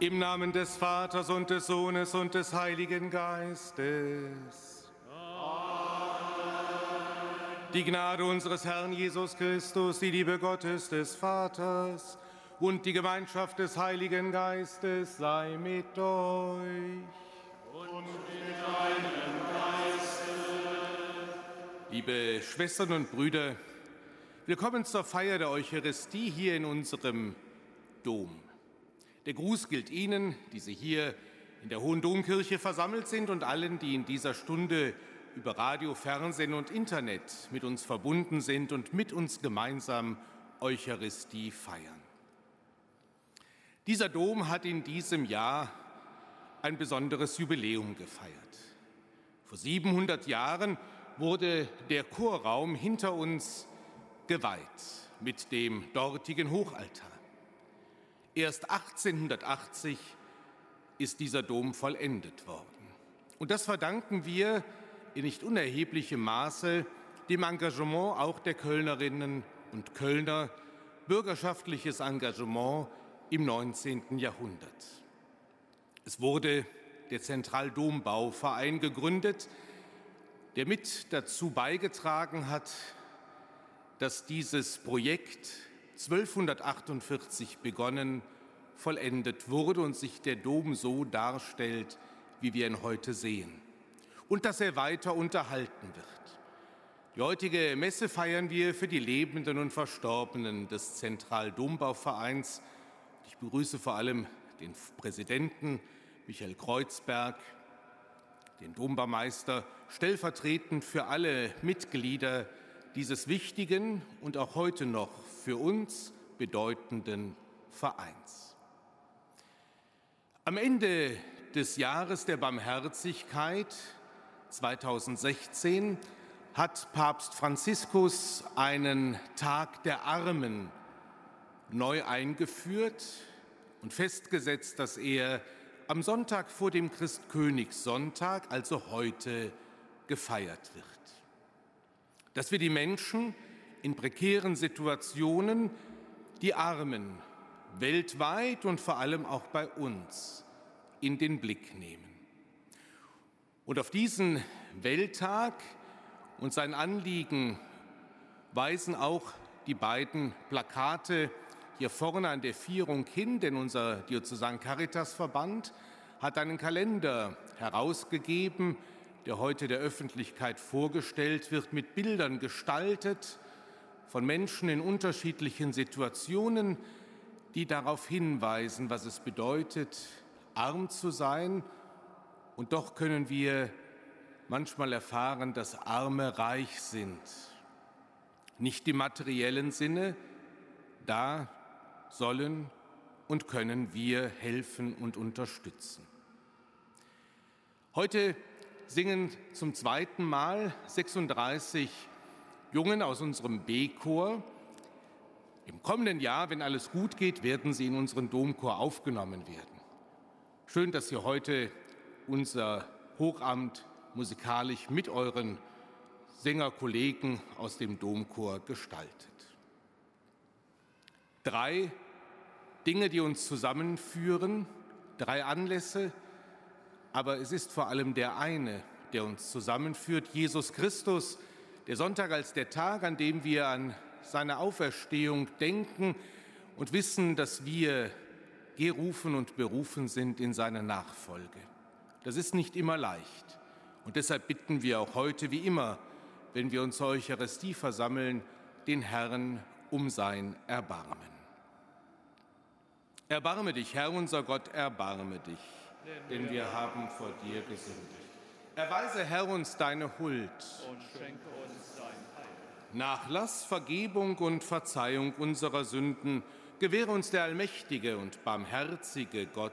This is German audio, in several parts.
Im Namen des Vaters und des Sohnes und des Heiligen Geistes. Die Gnade unseres Herrn Jesus Christus, die Liebe Gottes des Vaters und die Gemeinschaft des Heiligen Geistes sei mit euch. Und mit deinem Geiste. Liebe Schwestern und Brüder, willkommen zur Feier der Eucharistie hier in unserem Dom. Der Gruß gilt Ihnen, die Sie hier in der Hohen Domkirche versammelt sind und allen, die in dieser Stunde über Radio, Fernsehen und Internet mit uns verbunden sind und mit uns gemeinsam Eucharistie feiern. Dieser Dom hat in diesem Jahr ein besonderes Jubiläum gefeiert. Vor 700 Jahren wurde der Chorraum hinter uns geweiht mit dem dortigen Hochaltar. Erst 1880 ist dieser Dom vollendet worden. Und das verdanken wir in nicht unerheblichem Maße dem Engagement auch der Kölnerinnen und Kölner, bürgerschaftliches Engagement im 19. Jahrhundert. Es wurde der Zentraldombauverein gegründet, der mit dazu beigetragen hat, dass dieses Projekt 1248 begonnen, vollendet wurde und sich der Dom so darstellt, wie wir ihn heute sehen. Und dass er weiter unterhalten wird. Die heutige Messe feiern wir für die Lebenden und Verstorbenen des Zentraldombauvereins. Ich begrüße vor allem den Präsidenten Michael Kreuzberg, den Dombaumeister, stellvertretend für alle Mitglieder dieses wichtigen und auch heute noch für uns bedeutenden Vereins. Am Ende des Jahres der Barmherzigkeit 2016 hat Papst Franziskus einen Tag der Armen neu eingeführt und festgesetzt, dass er am Sonntag vor dem Christkönigssonntag, also heute, gefeiert wird. Dass wir die Menschen in prekären Situationen die Armen weltweit und vor allem auch bei uns in den Blick nehmen. Und auf diesen Welttag und sein Anliegen weisen auch die beiden Plakate hier vorne an der Vierung hin, denn unser Diözesan Caritas-Verband hat einen Kalender herausgegeben, der heute der Öffentlichkeit vorgestellt wird, mit Bildern gestaltet von Menschen in unterschiedlichen Situationen, die darauf hinweisen, was es bedeutet, arm zu sein. Und doch können wir manchmal erfahren, dass Arme reich sind. Nicht im materiellen Sinne, da sollen und können wir helfen und unterstützen. Heute singen zum zweiten Mal 36 Jungen aus unserem B-Chor. Im kommenden Jahr, wenn alles gut geht, werden sie in unseren Domchor aufgenommen werden. Schön, dass ihr heute unser Hochamt musikalisch mit euren Sängerkollegen aus dem Domchor gestaltet. Drei Dinge, die uns zusammenführen, drei Anlässe, aber es ist vor allem der eine, der uns zusammenführt, Jesus Christus, der Sonntag als der Tag, an dem wir an seine Auferstehung denken und wissen, dass wir gerufen und berufen sind in seine Nachfolge. Das ist nicht immer leicht. Und deshalb bitten wir auch heute, wie immer, wenn wir uns zur Eucharistie versammeln, den Herrn um sein Erbarmen. Erbarme dich, Herr unser Gott, erbarme dich denn wir haben vor dir gesündigt. Erweise, Herr, uns deine Huld und schenke uns. Nachlass, Vergebung und Verzeihung unserer Sünden gewähre uns der allmächtige und barmherzige Gott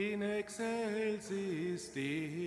in excelsis Deo.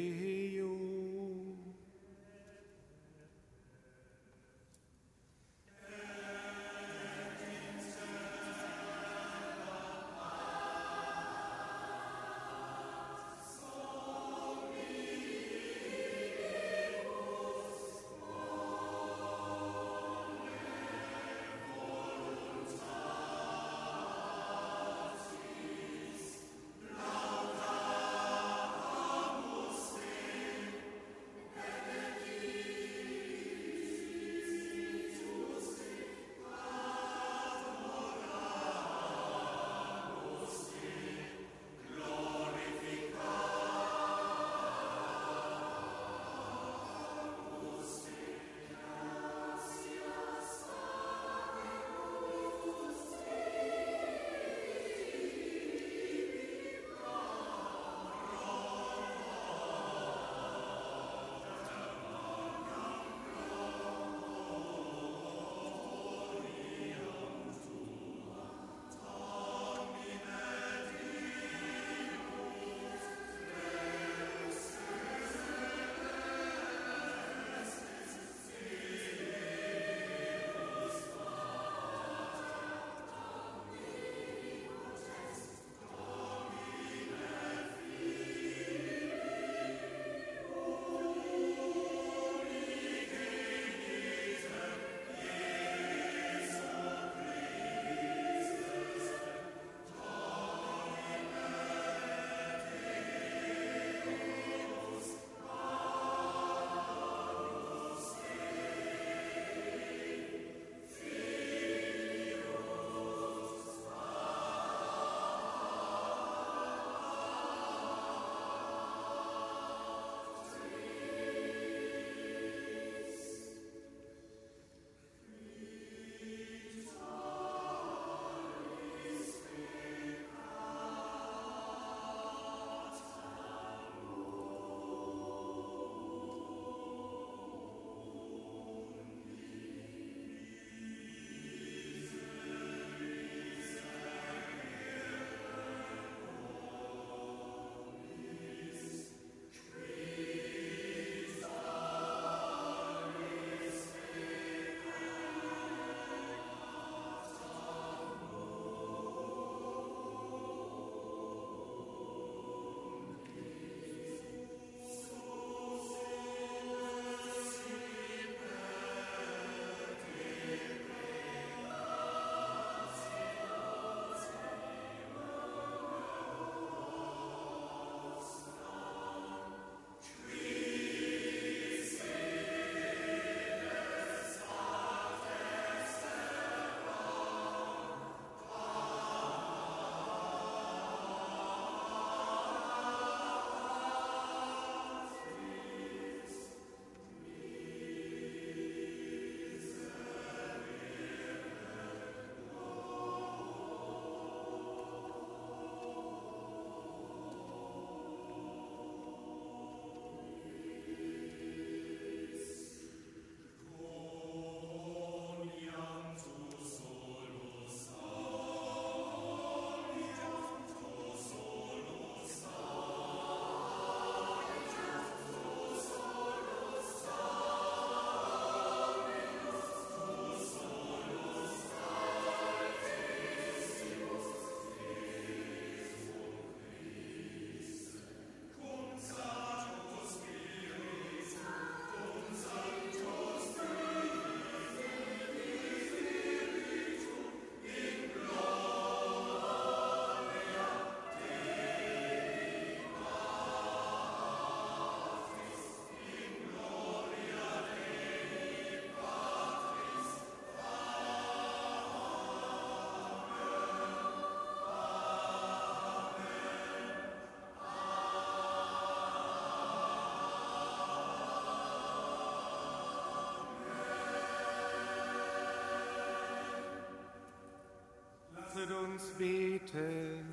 uns beten.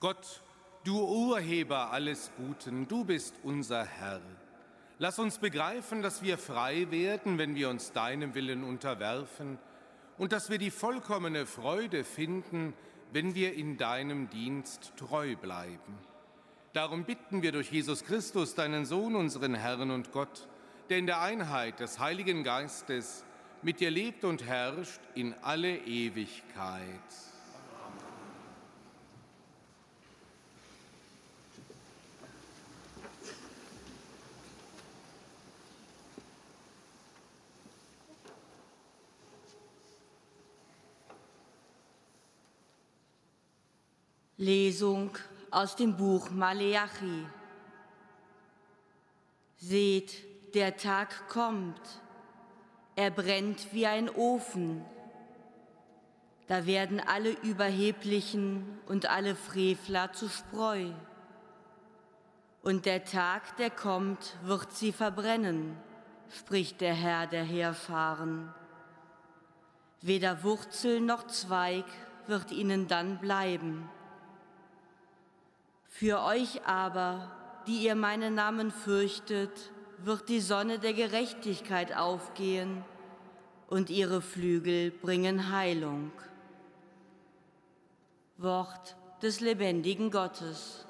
Gott, du Urheber alles Guten, du bist unser Herr. Lass uns begreifen, dass wir frei werden, wenn wir uns deinem Willen unterwerfen und dass wir die vollkommene Freude finden, wenn wir in deinem Dienst treu bleiben. Darum bitten wir durch Jesus Christus, deinen Sohn, unseren Herrn und Gott, der in der Einheit des Heiligen Geistes mit dir lebt und herrscht in alle Ewigkeit. Lesung aus dem Buch Maleachi. Seht, der Tag kommt, er brennt wie ein Ofen. Da werden alle Überheblichen und alle Frevler zu Spreu. Und der Tag, der kommt, wird sie verbrennen, spricht der Herr der Heerfahren. Weder Wurzel noch Zweig wird ihnen dann bleiben für euch aber, die ihr meinen Namen fürchtet, wird die Sonne der Gerechtigkeit aufgehen und ihre Flügel bringen Heilung. Wort des lebendigen Gottes.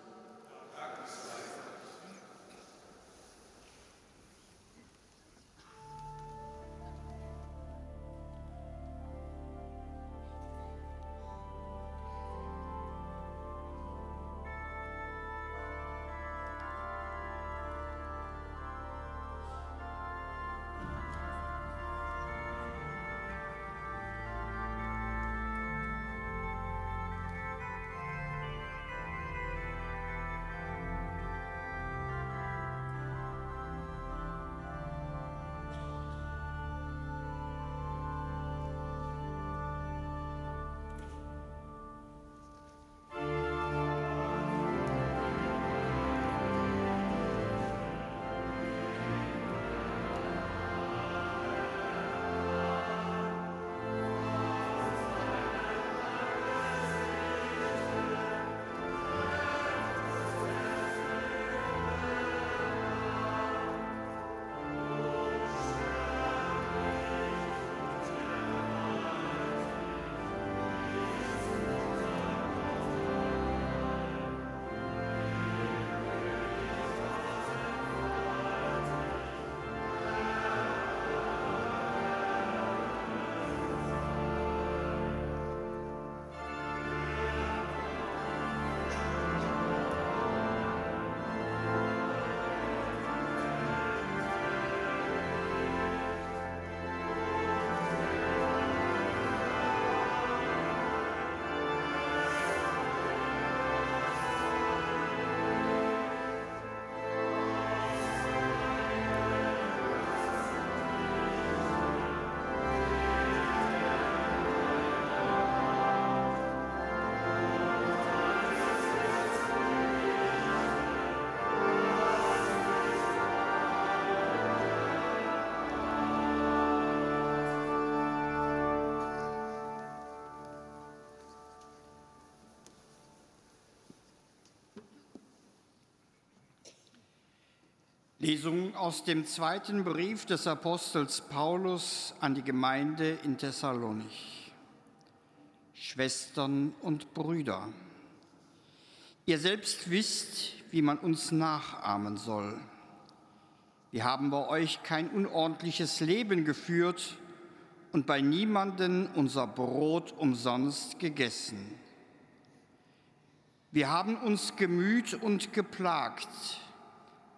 Lesung aus dem zweiten Brief des Apostels Paulus an die Gemeinde in Thessalonich. Schwestern und Brüder, ihr selbst wisst, wie man uns nachahmen soll. Wir haben bei euch kein unordentliches Leben geführt und bei niemanden unser Brot umsonst gegessen. Wir haben uns gemüht und geplagt,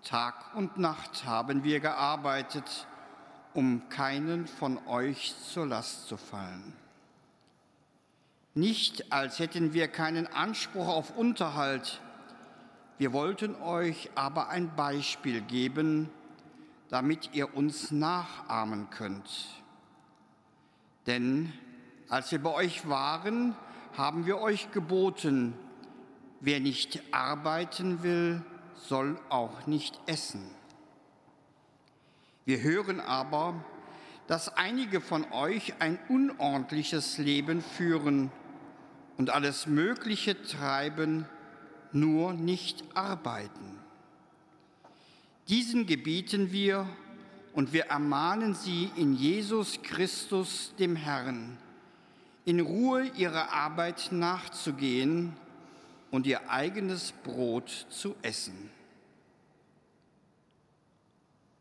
Tag und Nacht haben wir gearbeitet, um keinen von euch zur Last zu fallen. Nicht als hätten wir keinen Anspruch auf Unterhalt, wir wollten euch aber ein Beispiel geben, damit ihr uns nachahmen könnt. Denn als wir bei euch waren, haben wir euch geboten, wer nicht arbeiten will, soll auch nicht essen. Wir hören aber, dass einige von euch ein unordentliches Leben führen und alles Mögliche treiben, nur nicht arbeiten. Diesen gebieten wir und wir ermahnen sie in Jesus Christus, dem Herrn, in Ruhe ihrer Arbeit nachzugehen und ihr eigenes Brot zu essen.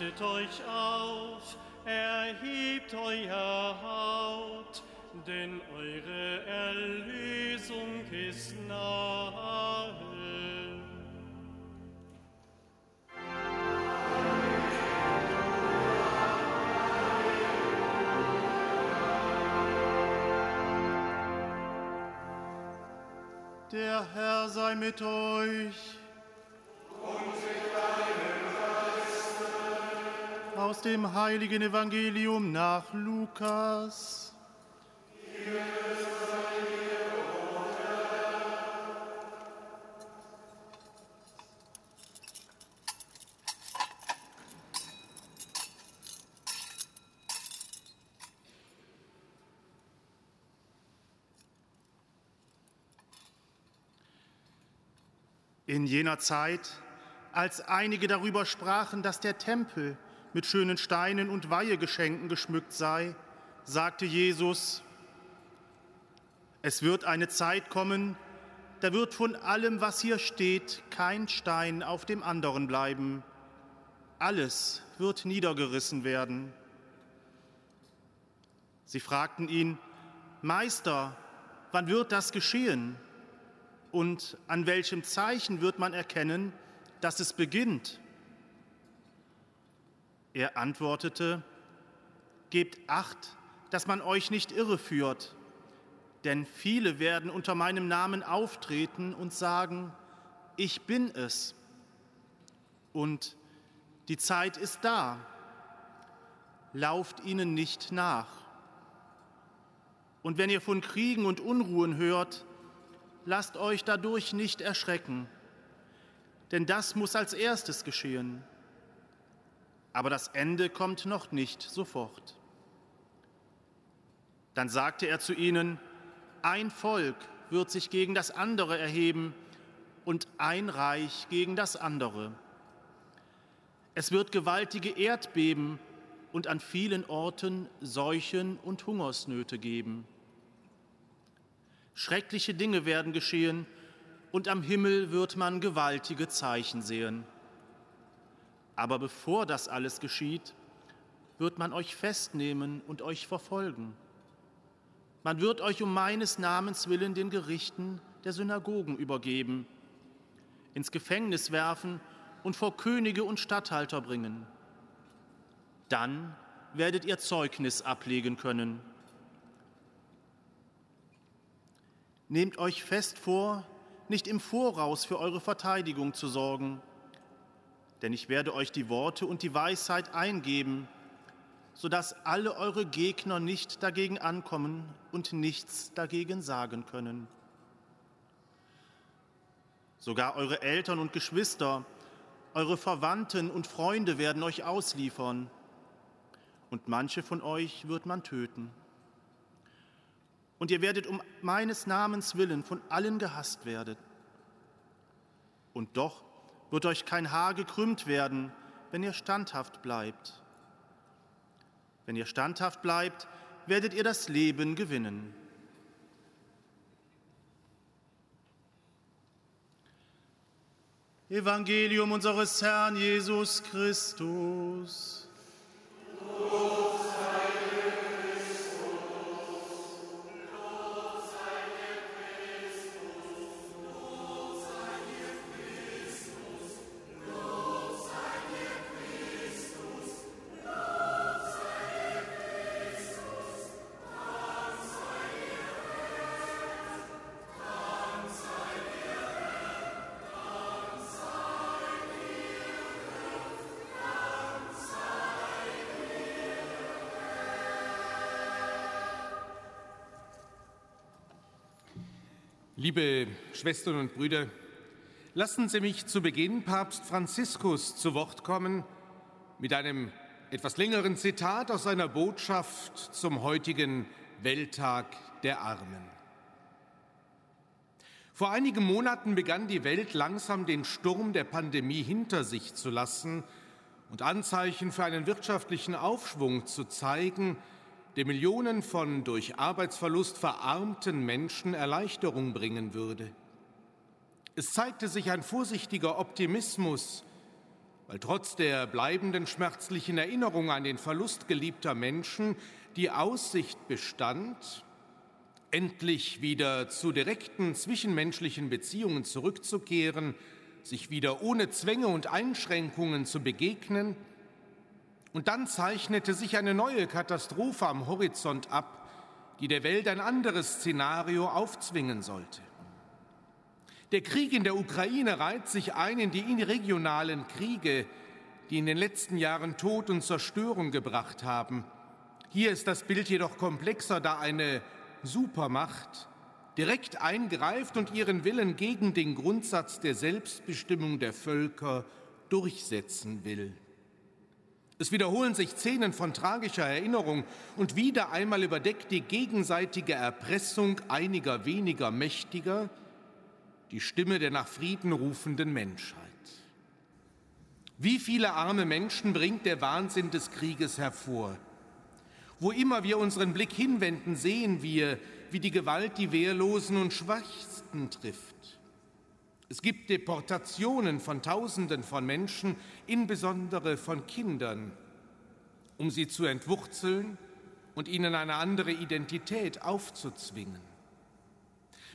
Richtet euch auf, erhebt euer Haupt, denn eure Erlösung ist nahe. Der Herr sei mit euch. Aus dem heiligen Evangelium nach Lukas. In jener Zeit, als einige darüber sprachen, dass der Tempel mit schönen Steinen und Weihegeschenken geschmückt sei, sagte Jesus, es wird eine Zeit kommen, da wird von allem, was hier steht, kein Stein auf dem anderen bleiben. Alles wird niedergerissen werden. Sie fragten ihn, Meister, wann wird das geschehen? Und an welchem Zeichen wird man erkennen, dass es beginnt? Er antwortete, Gebt acht, dass man euch nicht irreführt, denn viele werden unter meinem Namen auftreten und sagen, ich bin es. Und die Zeit ist da. Lauft ihnen nicht nach. Und wenn ihr von Kriegen und Unruhen hört, lasst euch dadurch nicht erschrecken, denn das muss als erstes geschehen aber das Ende kommt noch nicht sofort. Dann sagte er zu ihnen, ein Volk wird sich gegen das andere erheben und ein Reich gegen das andere. Es wird gewaltige Erdbeben und an vielen Orten Seuchen und Hungersnöte geben. Schreckliche Dinge werden geschehen und am Himmel wird man gewaltige Zeichen sehen. Aber bevor das alles geschieht, wird man euch festnehmen und euch verfolgen. Man wird euch um meines Namens willen den Gerichten der Synagogen übergeben, ins Gefängnis werfen und vor Könige und Statthalter bringen. Dann werdet ihr Zeugnis ablegen können. Nehmt euch fest vor, nicht im Voraus für eure Verteidigung zu sorgen denn ich werde euch die Worte und die Weisheit eingeben, sodass alle eure Gegner nicht dagegen ankommen und nichts dagegen sagen können. Sogar eure Eltern und Geschwister, eure Verwandten und Freunde werden euch ausliefern, und manche von euch wird man töten. Und ihr werdet um meines Namens willen von allen gehasst werden. Und doch wird euch kein Haar gekrümmt werden, wenn ihr standhaft bleibt. Wenn ihr standhaft bleibt, werdet ihr das Leben gewinnen. Evangelium unseres Herrn Jesus Christus. Liebe Schwestern und Brüder, lassen Sie mich zu Beginn Papst Franziskus zu Wort kommen mit einem etwas längeren Zitat aus seiner Botschaft zum heutigen Welttag der Armen. Vor einigen Monaten begann die Welt langsam den Sturm der Pandemie hinter sich zu lassen und Anzeichen für einen wirtschaftlichen Aufschwung zu zeigen, der Millionen von durch Arbeitsverlust verarmten Menschen Erleichterung bringen würde. Es zeigte sich ein vorsichtiger Optimismus, weil trotz der bleibenden schmerzlichen Erinnerung an den Verlust geliebter Menschen die Aussicht bestand, endlich wieder zu direkten zwischenmenschlichen Beziehungen zurückzukehren, sich wieder ohne Zwänge und Einschränkungen zu begegnen und dann zeichnete sich eine neue Katastrophe am Horizont ab, die der Welt ein anderes Szenario aufzwingen sollte. Der Krieg in der Ukraine reiht sich ein in die regionalen Kriege, die in den letzten Jahren Tod und Zerstörung gebracht haben. Hier ist das Bild jedoch komplexer, da eine Supermacht direkt eingreift und ihren Willen gegen den Grundsatz der Selbstbestimmung der Völker durchsetzen will. Es wiederholen sich Szenen von tragischer Erinnerung und wieder einmal überdeckt die gegenseitige Erpressung einiger weniger Mächtiger die Stimme der nach Frieden rufenden Menschheit. Wie viele arme Menschen bringt der Wahnsinn des Krieges hervor? Wo immer wir unseren Blick hinwenden, sehen wir, wie die Gewalt die Wehrlosen und Schwächsten trifft. Es gibt Deportationen von Tausenden von Menschen, insbesondere von Kindern, um sie zu entwurzeln und ihnen eine andere Identität aufzuzwingen.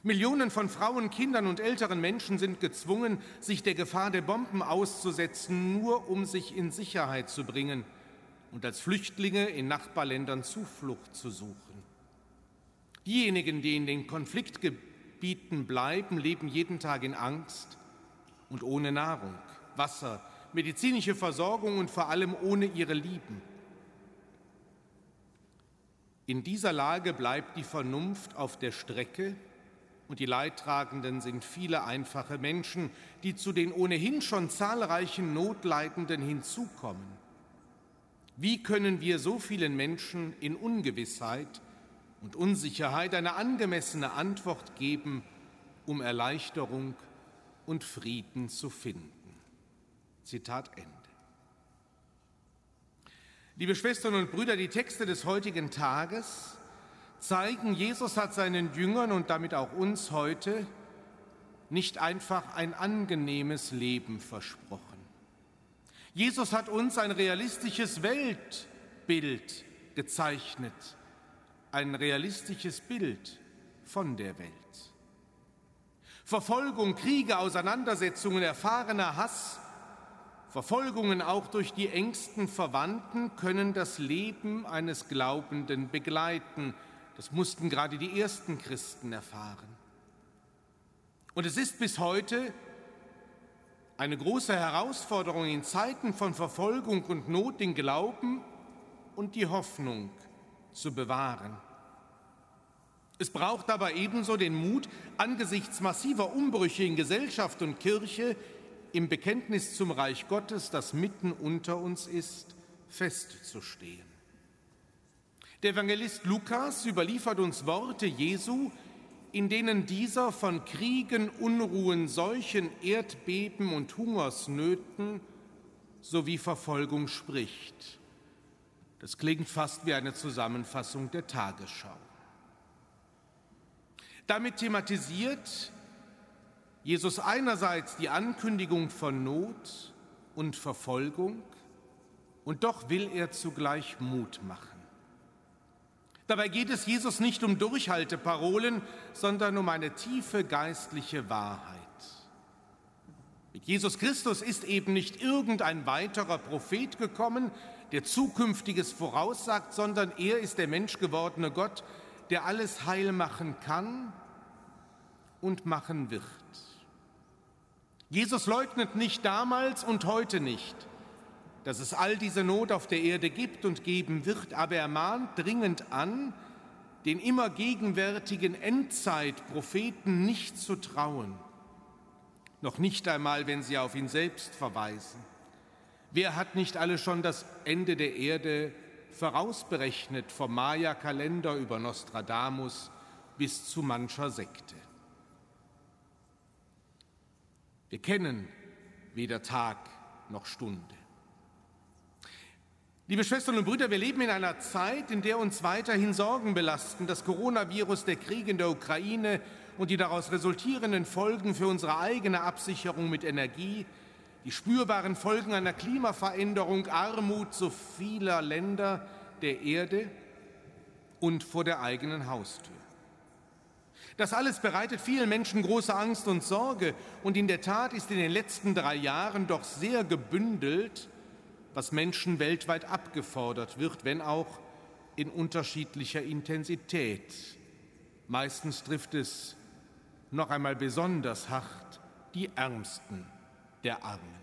Millionen von Frauen, Kindern und älteren Menschen sind gezwungen, sich der Gefahr der Bomben auszusetzen, nur um sich in Sicherheit zu bringen und als Flüchtlinge in Nachbarländern Zuflucht zu suchen. Diejenigen, die in den Konfliktgebieten Gebieten bleiben, leben jeden Tag in Angst und ohne Nahrung, Wasser, medizinische Versorgung und vor allem ohne ihre Lieben. In dieser Lage bleibt die Vernunft auf der Strecke und die Leidtragenden sind viele einfache Menschen, die zu den ohnehin schon zahlreichen Notleidenden hinzukommen. Wie können wir so vielen Menschen in Ungewissheit und Unsicherheit eine angemessene Antwort geben, um Erleichterung und Frieden zu finden. Zitat Ende. Liebe Schwestern und Brüder, die Texte des heutigen Tages zeigen, Jesus hat seinen Jüngern und damit auch uns heute nicht einfach ein angenehmes Leben versprochen. Jesus hat uns ein realistisches Weltbild gezeichnet ein realistisches Bild von der Welt. Verfolgung, Kriege, Auseinandersetzungen, erfahrener Hass, Verfolgungen auch durch die engsten Verwandten können das Leben eines Glaubenden begleiten. Das mussten gerade die ersten Christen erfahren. Und es ist bis heute eine große Herausforderung in Zeiten von Verfolgung und Not, den Glauben und die Hoffnung zu bewahren. Es braucht aber ebenso den Mut, angesichts massiver Umbrüche in Gesellschaft und Kirche im Bekenntnis zum Reich Gottes, das mitten unter uns ist, festzustehen. Der Evangelist Lukas überliefert uns Worte Jesu in denen dieser von Kriegen, Unruhen, Seuchen, Erdbeben und Hungersnöten sowie Verfolgung spricht. Das klingt fast wie eine Zusammenfassung der Tagesschau. Damit thematisiert Jesus einerseits die Ankündigung von Not und Verfolgung und doch will er zugleich Mut machen. Dabei geht es Jesus nicht um Durchhalteparolen, sondern um eine tiefe geistliche Wahrheit. Mit Jesus Christus ist eben nicht irgendein weiterer Prophet gekommen, der Zukünftiges voraussagt, sondern er ist der menschgewordene Gott, der alles heil machen kann und machen wird. Jesus leugnet nicht damals und heute nicht, dass es all diese Not auf der Erde gibt und geben wird, aber er mahnt dringend an, den immer gegenwärtigen Endzeitpropheten nicht zu trauen, noch nicht einmal, wenn sie auf ihn selbst verweisen. Wer hat nicht alle schon das Ende der Erde vorausberechnet, vom Maya-Kalender über Nostradamus bis zu mancher Sekte? Wir kennen weder Tag noch Stunde. Liebe Schwestern und Brüder, wir leben in einer Zeit, in der uns weiterhin Sorgen belasten. Das Coronavirus, der Krieg in der Ukraine und die daraus resultierenden Folgen für unsere eigene Absicherung mit Energie, die spürbaren Folgen einer Klimaveränderung, Armut so vieler Länder der Erde und vor der eigenen Haustür. Das alles bereitet vielen Menschen große Angst und Sorge und in der Tat ist in den letzten drei Jahren doch sehr gebündelt was Menschen weltweit abgefordert wird, wenn auch in unterschiedlicher Intensität. Meistens trifft es noch einmal besonders hart die Ärmsten der Armen.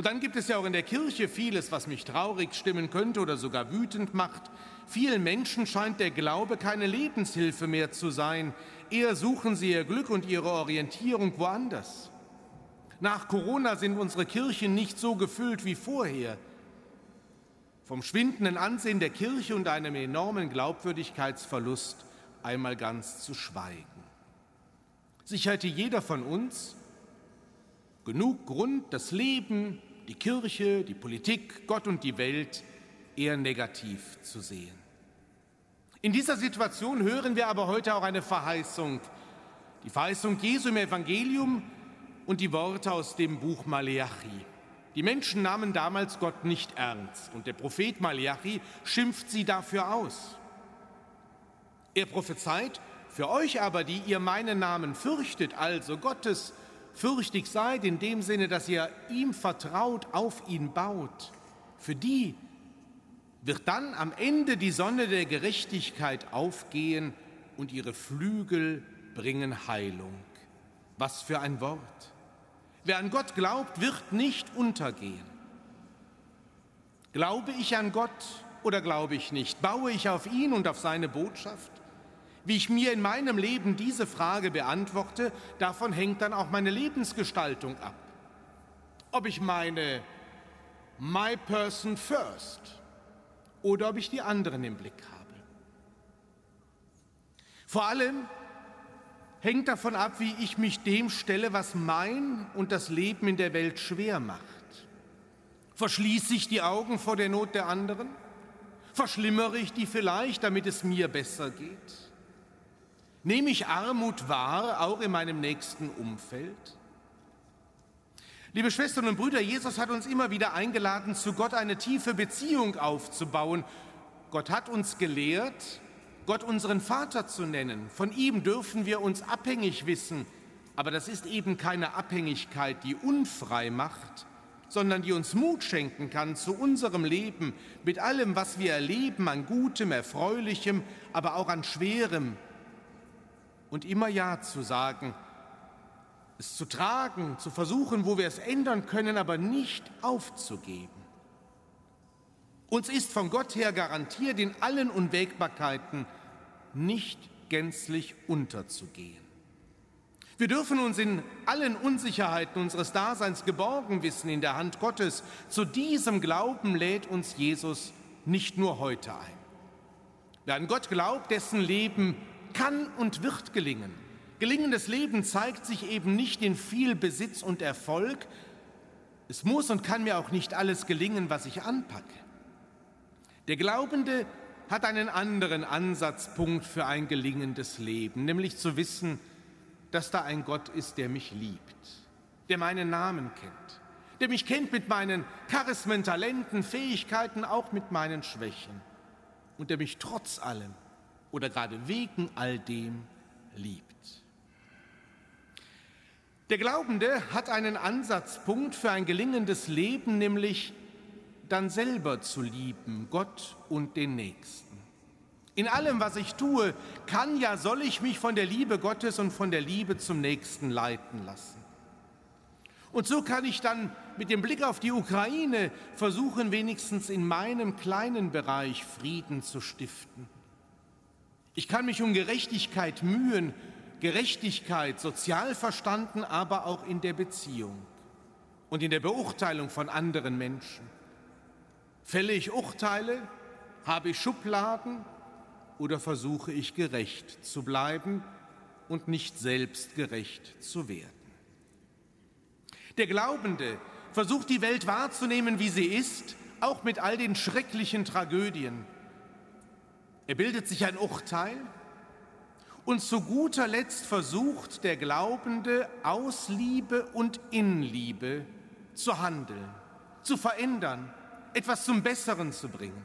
Und dann gibt es ja auch in der Kirche vieles, was mich traurig stimmen könnte oder sogar wütend macht. Vielen Menschen scheint der Glaube keine Lebenshilfe mehr zu sein. Eher suchen sie ihr Glück und ihre Orientierung woanders. Nach Corona sind unsere Kirchen nicht so gefüllt wie vorher. Vom schwindenden Ansehen der Kirche und einem enormen Glaubwürdigkeitsverlust einmal ganz zu schweigen. Sicher hätte jeder von uns genug Grund, das Leben, die Kirche, die Politik, Gott und die Welt eher negativ zu sehen. In dieser Situation hören wir aber heute auch eine Verheißung. Die Verheißung Jesu im Evangelium, und die Worte aus dem Buch Maleachi. Die Menschen nahmen damals Gott nicht ernst und der Prophet Maleachi schimpft sie dafür aus. Er prophezeit, für euch aber, die ihr meinen Namen fürchtet, also Gottes fürchtig seid, in dem Sinne, dass ihr ihm vertraut, auf ihn baut, für die wird dann am Ende die Sonne der Gerechtigkeit aufgehen und ihre Flügel bringen Heilung. Was für ein Wort. Wer an Gott glaubt, wird nicht untergehen. Glaube ich an Gott oder glaube ich nicht? Baue ich auf ihn und auf seine Botschaft? Wie ich mir in meinem Leben diese Frage beantworte, davon hängt dann auch meine Lebensgestaltung ab. Ob ich meine My Person First oder ob ich die anderen im Blick habe. Vor allem hängt davon ab, wie ich mich dem stelle, was mein und das Leben in der Welt schwer macht. Verschließe ich die Augen vor der Not der anderen? Verschlimmere ich die vielleicht, damit es mir besser geht? Nehme ich Armut wahr, auch in meinem nächsten Umfeld? Liebe Schwestern und Brüder, Jesus hat uns immer wieder eingeladen, zu Gott eine tiefe Beziehung aufzubauen. Gott hat uns gelehrt, Gott unseren Vater zu nennen. Von ihm dürfen wir uns abhängig wissen, aber das ist eben keine Abhängigkeit, die unfrei macht, sondern die uns Mut schenken kann zu unserem Leben mit allem, was wir erleben, an Gutem, Erfreulichem, aber auch an Schwerem. Und immer Ja zu sagen, es zu tragen, zu versuchen, wo wir es ändern können, aber nicht aufzugeben. Uns ist von Gott her garantiert, in allen Unwägbarkeiten nicht gänzlich unterzugehen. Wir dürfen uns in allen Unsicherheiten unseres Daseins geborgen wissen in der Hand Gottes. Zu diesem Glauben lädt uns Jesus nicht nur heute ein. Wer an Gott glaubt, dessen Leben kann und wird gelingen. Gelingendes Leben zeigt sich eben nicht in viel Besitz und Erfolg. Es muss und kann mir auch nicht alles gelingen, was ich anpacke. Der Glaubende hat einen anderen Ansatzpunkt für ein gelingendes Leben, nämlich zu wissen, dass da ein Gott ist, der mich liebt, der meinen Namen kennt, der mich kennt mit meinen Charismen, Talenten, Fähigkeiten, auch mit meinen Schwächen und der mich trotz allem oder gerade wegen all dem liebt. Der Glaubende hat einen Ansatzpunkt für ein gelingendes Leben, nämlich dann selber zu lieben, Gott und den Nächsten. In allem, was ich tue, kann ja, soll ich mich von der Liebe Gottes und von der Liebe zum Nächsten leiten lassen. Und so kann ich dann mit dem Blick auf die Ukraine versuchen, wenigstens in meinem kleinen Bereich Frieden zu stiften. Ich kann mich um Gerechtigkeit mühen, Gerechtigkeit sozial verstanden, aber auch in der Beziehung und in der Beurteilung von anderen Menschen. Fälle ich Urteile? Habe ich Schubladen? oder versuche ich gerecht zu bleiben und nicht selbst gerecht zu werden? Der Glaubende versucht die Welt wahrzunehmen, wie sie ist, auch mit all den schrecklichen Tragödien. Er bildet sich ein Urteil und zu guter Letzt versucht der Glaubende aus Liebe und in Liebe zu handeln, zu verändern, etwas zum Besseren zu bringen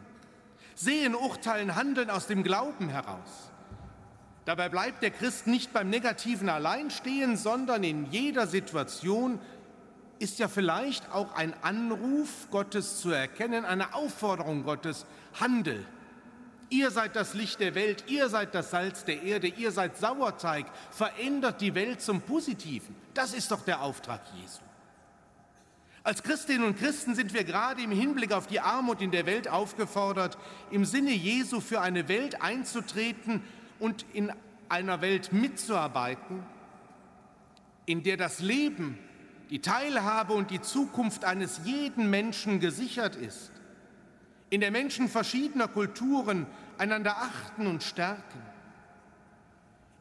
sehen, urteilen, handeln aus dem Glauben heraus. Dabei bleibt der Christ nicht beim Negativen allein stehen, sondern in jeder Situation ist ja vielleicht auch ein Anruf Gottes zu erkennen, eine Aufforderung Gottes, Handel. Ihr seid das Licht der Welt, ihr seid das Salz der Erde, ihr seid Sauerteig, verändert die Welt zum Positiven. Das ist doch der Auftrag Jesu. Als Christinnen und Christen sind wir gerade im Hinblick auf die Armut in der Welt aufgefordert, im Sinne Jesu für eine Welt einzutreten und in einer Welt mitzuarbeiten, in der das Leben, die Teilhabe und die Zukunft eines jeden Menschen gesichert ist, in der Menschen verschiedener Kulturen einander achten und stärken,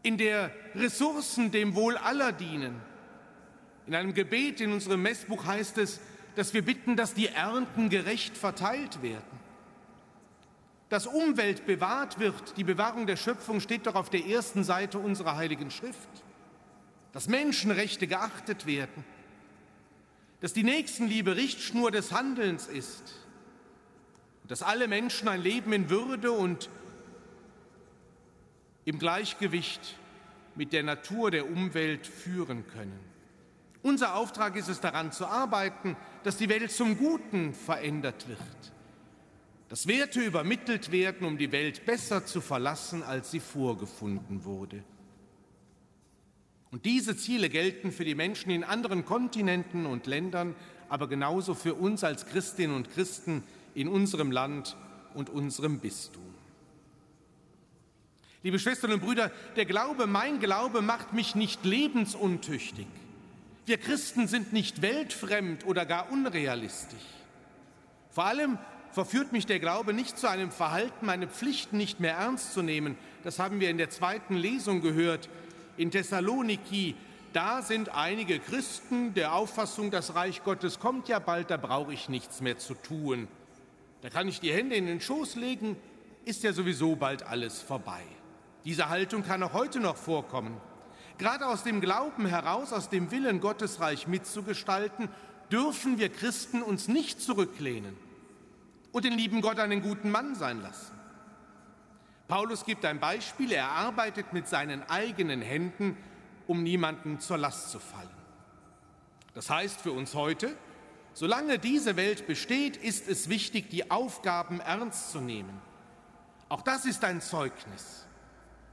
in der Ressourcen dem Wohl aller dienen in einem Gebet in unserem Messbuch heißt es, dass wir bitten, dass die Ernten gerecht verteilt werden. Dass Umwelt bewahrt wird, die Bewahrung der Schöpfung steht doch auf der ersten Seite unserer heiligen Schrift. Dass Menschenrechte geachtet werden. Dass die Nächstenliebe Richtschnur des Handelns ist. Dass alle Menschen ein Leben in Würde und im Gleichgewicht mit der Natur der Umwelt führen können. Unser Auftrag ist es daran zu arbeiten, dass die Welt zum Guten verändert wird, dass Werte übermittelt werden, um die Welt besser zu verlassen, als sie vorgefunden wurde. Und diese Ziele gelten für die Menschen in anderen Kontinenten und Ländern, aber genauso für uns als Christinnen und Christen in unserem Land und unserem Bistum. Liebe Schwestern und Brüder, der Glaube, mein Glaube macht mich nicht lebensuntüchtig. Wir Christen sind nicht weltfremd oder gar unrealistisch. Vor allem verführt mich der Glaube nicht zu einem Verhalten, meine Pflichten nicht mehr ernst zu nehmen. Das haben wir in der zweiten Lesung gehört. In Thessaloniki, da sind einige Christen der Auffassung, das Reich Gottes kommt ja bald, da brauche ich nichts mehr zu tun. Da kann ich die Hände in den Schoß legen, ist ja sowieso bald alles vorbei. Diese Haltung kann auch heute noch vorkommen. Gerade aus dem Glauben heraus, aus dem Willen Gottes Reich mitzugestalten, dürfen wir Christen uns nicht zurücklehnen und den lieben Gott einen guten Mann sein lassen. Paulus gibt ein Beispiel, er arbeitet mit seinen eigenen Händen, um niemanden zur Last zu fallen. Das heißt für uns heute, solange diese Welt besteht, ist es wichtig, die Aufgaben ernst zu nehmen. Auch das ist ein Zeugnis.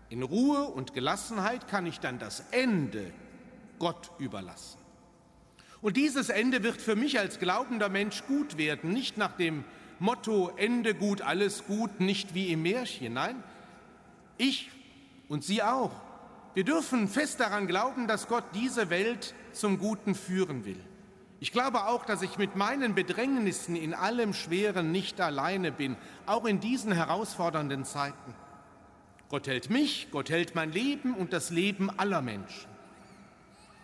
In Ruhe und Gelassenheit kann ich dann das Ende Gott überlassen. Und dieses Ende wird für mich als glaubender Mensch gut werden, nicht nach dem Motto Ende gut, alles gut, nicht wie im Märchen. Nein, ich und Sie auch. Wir dürfen fest daran glauben, dass Gott diese Welt zum Guten führen will. Ich glaube auch, dass ich mit meinen Bedrängnissen in allem Schweren nicht alleine bin, auch in diesen herausfordernden Zeiten. Gott hält mich, Gott hält mein Leben und das Leben aller Menschen.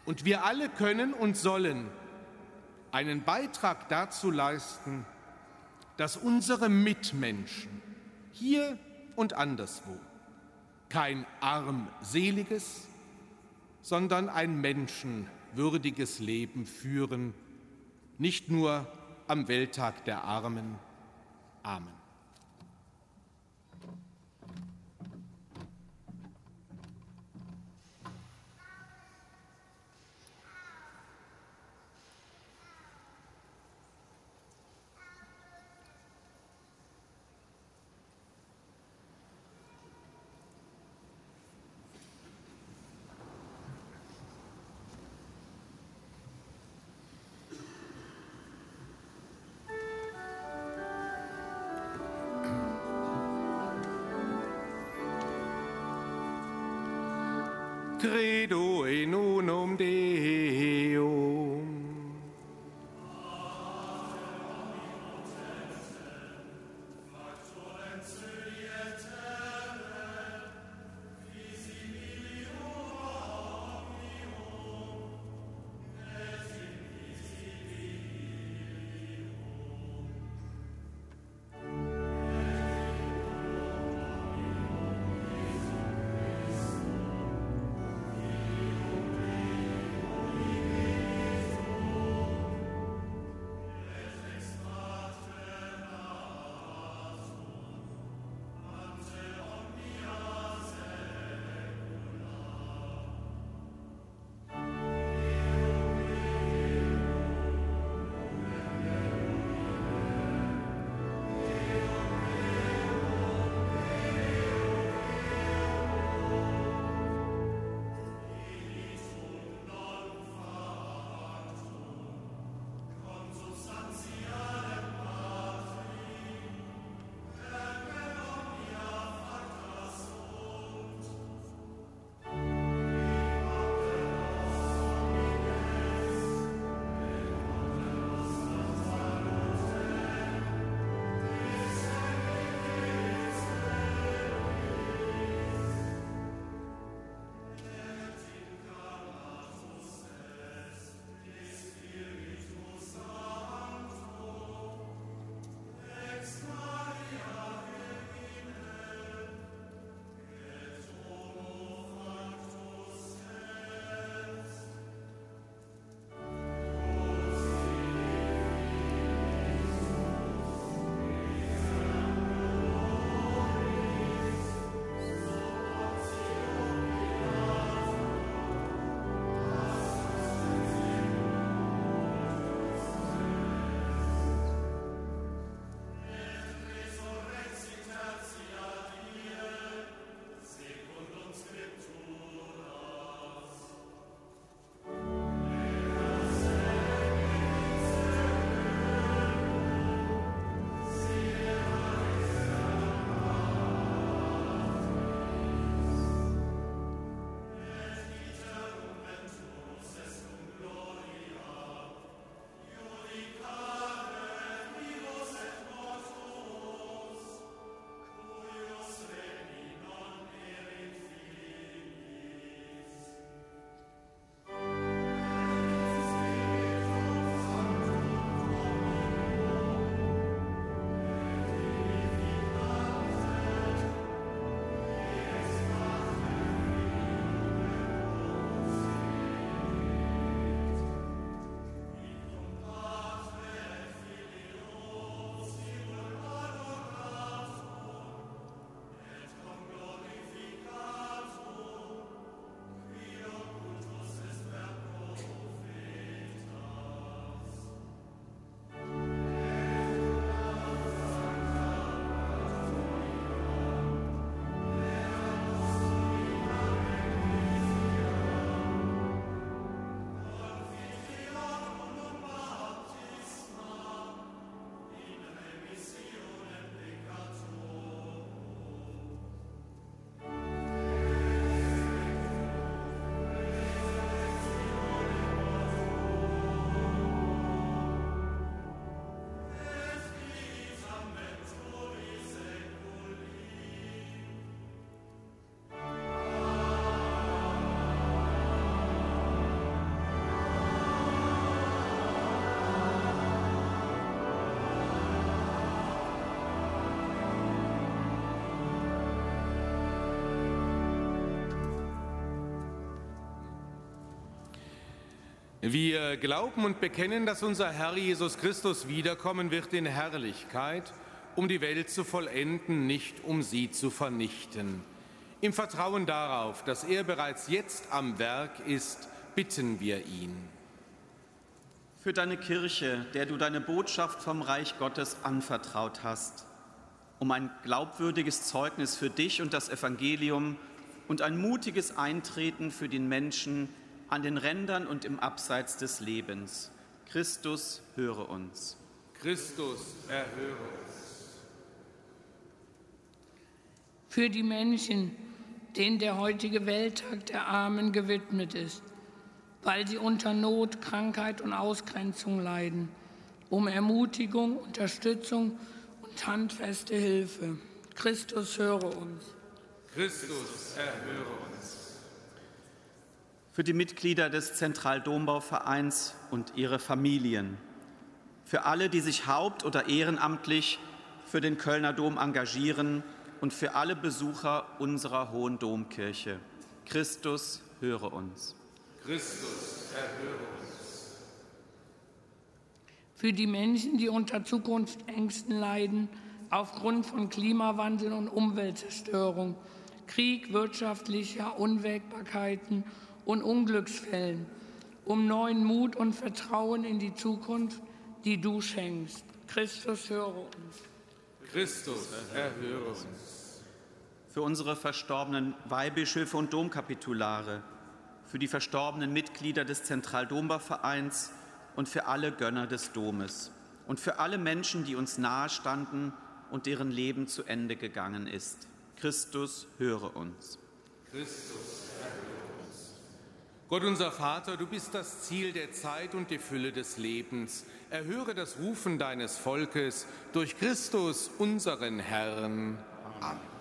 Und wir alle können und sollen einen Beitrag dazu leisten, dass unsere Mitmenschen hier und anderswo kein armseliges, sondern ein menschenwürdiges Leben führen, nicht nur am Welttag der Armen. Amen. Credo Wir glauben und bekennen, dass unser Herr Jesus Christus wiederkommen wird in Herrlichkeit, um die Welt zu vollenden, nicht um sie zu vernichten. Im Vertrauen darauf, dass er bereits jetzt am Werk ist, bitten wir ihn. Für deine Kirche, der du deine Botschaft vom Reich Gottes anvertraut hast, um ein glaubwürdiges Zeugnis für dich und das Evangelium und ein mutiges Eintreten für den Menschen, an den Rändern und im Abseits des Lebens. Christus, höre uns. Christus, erhöre uns. Für die Menschen, denen der heutige Welttag der Armen gewidmet ist, weil sie unter Not, Krankheit und Ausgrenzung leiden, um Ermutigung, Unterstützung und handfeste Hilfe. Christus, höre uns. Christus, erhöre uns für die Mitglieder des Zentraldombauvereins und ihre Familien, für alle, die sich haupt- oder ehrenamtlich für den Kölner Dom engagieren und für alle Besucher unserer Hohen Domkirche. Christus, höre uns. Christus, erhöre uns. Für die Menschen, die unter Zukunftsängsten leiden, aufgrund von Klimawandel und Umweltzerstörung, Krieg, wirtschaftlicher Unwägbarkeiten und Unglücksfällen, um neuen Mut und Vertrauen in die Zukunft, die du schenkst. Christus, höre uns. Christus, erhöre uns. Für unsere verstorbenen Weihbischöfe und Domkapitulare, für die verstorbenen Mitglieder des Zentraldombervereins und für alle Gönner des Domes und für alle Menschen, die uns nahestanden und deren Leben zu Ende gegangen ist. Christus, höre uns. Christus, Gott unser Vater, du bist das Ziel der Zeit und die Fülle des Lebens. Erhöre das Rufen deines Volkes durch Christus, unseren Herrn. Amen.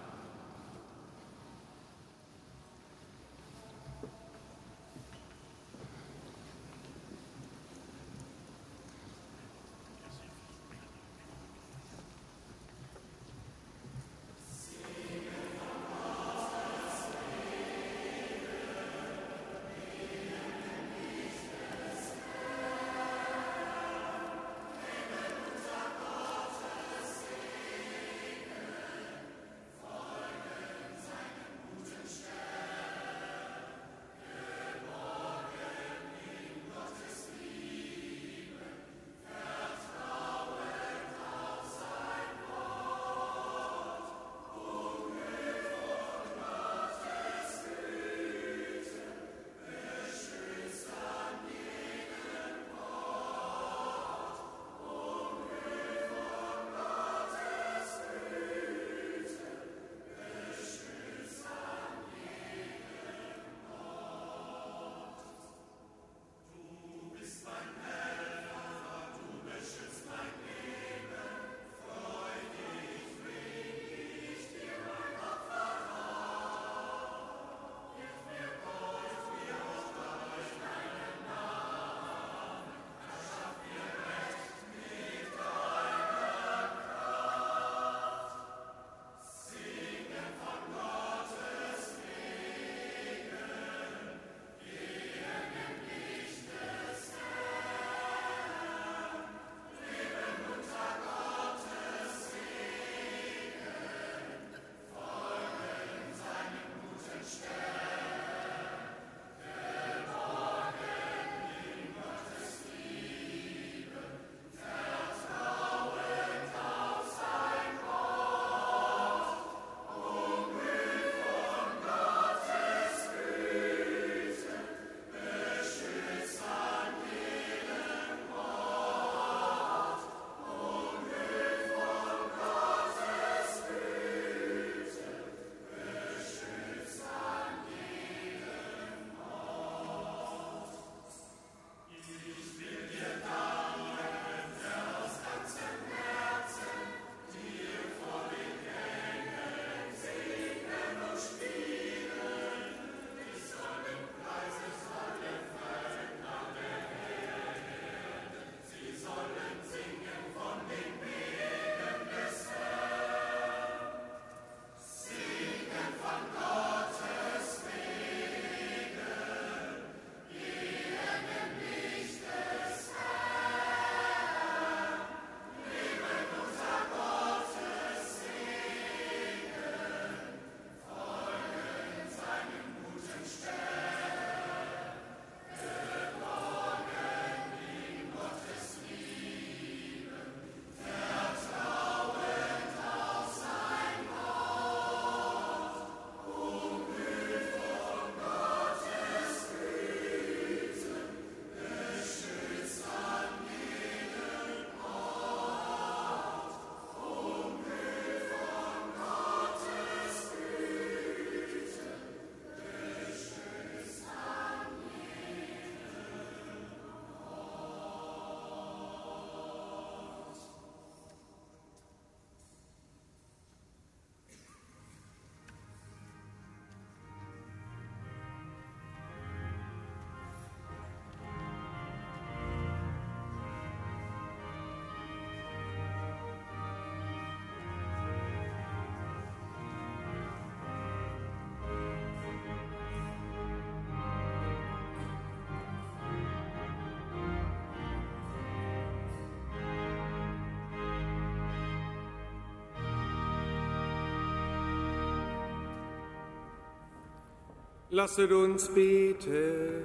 Lasset uns beten.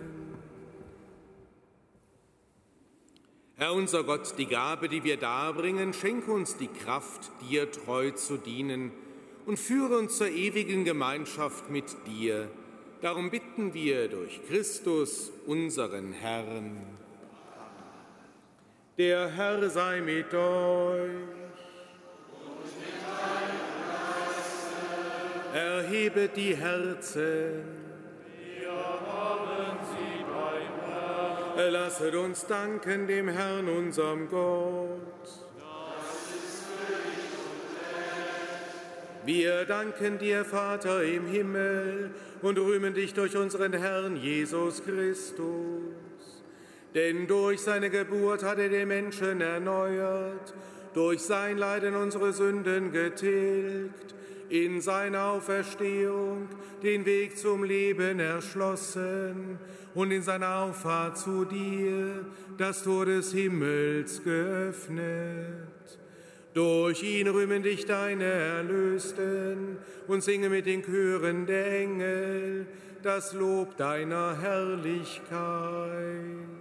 Herr unser Gott, die Gabe, die wir darbringen, schenke uns die Kraft, dir treu zu dienen und führe uns zur ewigen Gemeinschaft mit dir. Darum bitten wir durch Christus, unseren Herrn. Der Herr sei mit euch. Erhebet die Herzen. Lasset uns danken dem Herrn, unserem Gott. Wir danken dir, Vater im Himmel, und rühmen dich durch unseren Herrn Jesus Christus. Denn durch seine Geburt hat er den Menschen erneuert, durch sein Leiden unsere Sünden getilgt, in seiner Auferstehung den Weg zum Leben erschlossen und in seiner Auffahrt zu dir das Tor des Himmels geöffnet. Durch ihn rühmen dich deine Erlösten und singe mit den Chören der Engel das Lob deiner Herrlichkeit.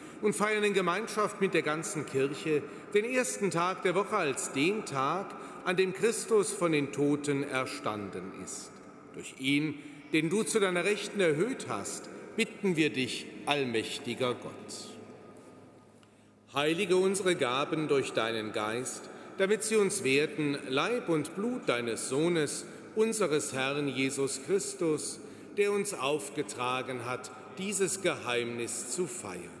und feiern in Gemeinschaft mit der ganzen Kirche den ersten Tag der Woche als den Tag, an dem Christus von den Toten erstanden ist. Durch ihn, den du zu deiner Rechten erhöht hast, bitten wir dich, allmächtiger Gott. Heilige unsere Gaben durch deinen Geist, damit sie uns werden, Leib und Blut deines Sohnes, unseres Herrn Jesus Christus, der uns aufgetragen hat, dieses Geheimnis zu feiern.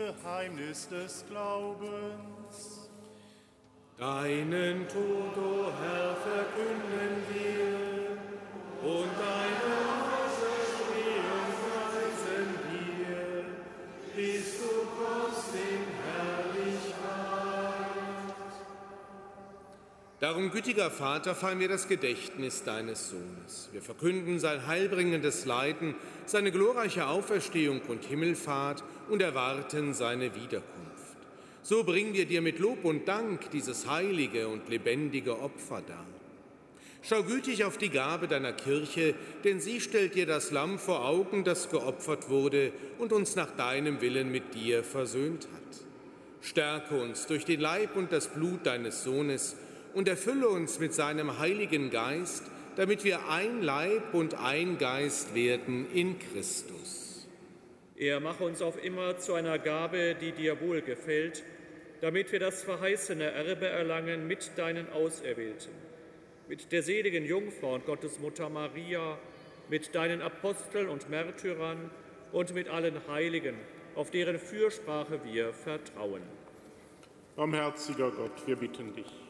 Geheimnis des Glaubens. Deinen Tod, o oh Herr, verkünden wir und deinen Auferstehung preisen dir, bis du kommst Darum, gütiger Vater, feiern wir das Gedächtnis deines Sohnes. Wir verkünden sein heilbringendes Leiden, seine glorreiche Auferstehung und Himmelfahrt und erwarten seine Wiederkunft. So bringen wir dir mit Lob und Dank dieses heilige und lebendige Opfer dar. Schau gütig auf die Gabe deiner Kirche, denn sie stellt dir das Lamm vor Augen, das geopfert wurde und uns nach deinem Willen mit dir versöhnt hat. Stärke uns durch den Leib und das Blut deines Sohnes und erfülle uns mit seinem Heiligen Geist, damit wir ein Leib und ein Geist werden in Christus. Er mache uns auf immer zu einer Gabe, die dir wohlgefällt, damit wir das verheißene Erbe erlangen mit deinen Auserwählten, mit der seligen Jungfrau und Gottesmutter Maria, mit deinen Aposteln und Märtyrern und mit allen Heiligen, auf deren Fürsprache wir vertrauen. Barmherziger Gott, wir bitten dich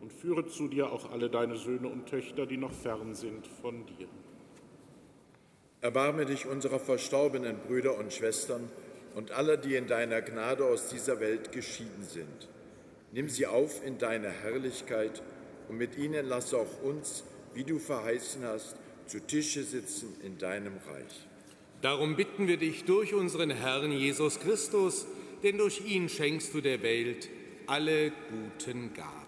und führe zu dir auch alle deine Söhne und Töchter, die noch fern sind von dir. Erbarme dich unserer verstorbenen Brüder und Schwestern und aller, die in deiner Gnade aus dieser Welt geschieden sind. Nimm sie auf in deine Herrlichkeit und mit ihnen lass auch uns, wie du verheißen hast, zu Tische sitzen in deinem Reich. Darum bitten wir dich durch unseren Herrn Jesus Christus, denn durch ihn schenkst du der Welt alle guten Gaben.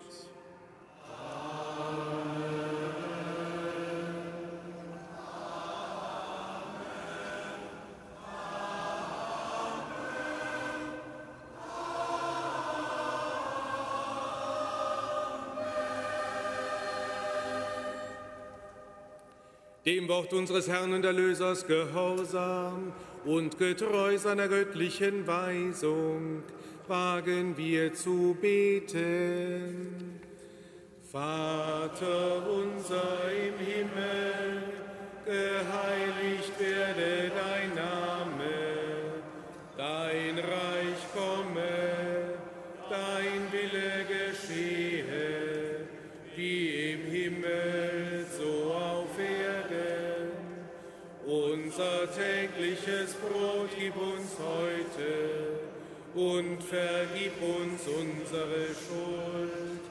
Dem Wort unseres Herrn und Erlösers gehorsam und getreu seiner göttlichen Weisung, wagen wir zu beten. Vater unser im Himmel, geheiligt werde dein Name, Brot gib uns heute und vergib uns unsere Schuld,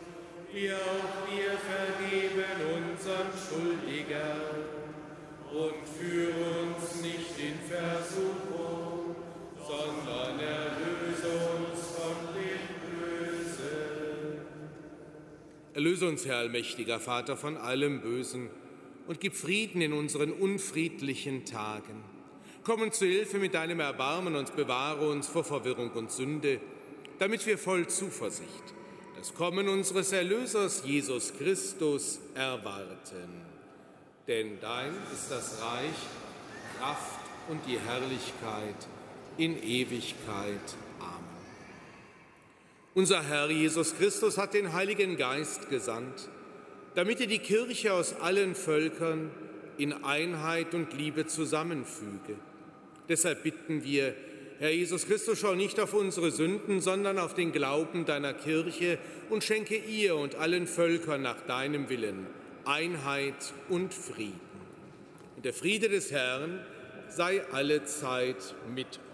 wie auch wir vergeben unseren Schuldigern. Und führe uns nicht in Versuchung, sondern erlöse uns von dem Bösen. Erlöse uns, Herr allmächtiger Vater, von allem Bösen und gib Frieden in unseren unfriedlichen Tagen. Komm uns zu Hilfe mit deinem Erbarmen und bewahre uns vor Verwirrung und Sünde, damit wir voll Zuversicht das Kommen unseres Erlösers Jesus Christus erwarten. Denn dein ist das Reich, Kraft und die Herrlichkeit in Ewigkeit. Amen. Unser Herr Jesus Christus hat den Heiligen Geist gesandt, damit er die Kirche aus allen Völkern in Einheit und Liebe zusammenfüge. Deshalb bitten wir, Herr Jesus Christus, schau nicht auf unsere Sünden, sondern auf den Glauben deiner Kirche und schenke ihr und allen Völkern nach deinem Willen Einheit und Frieden. Und der Friede des Herrn sei alle Zeit mit euch.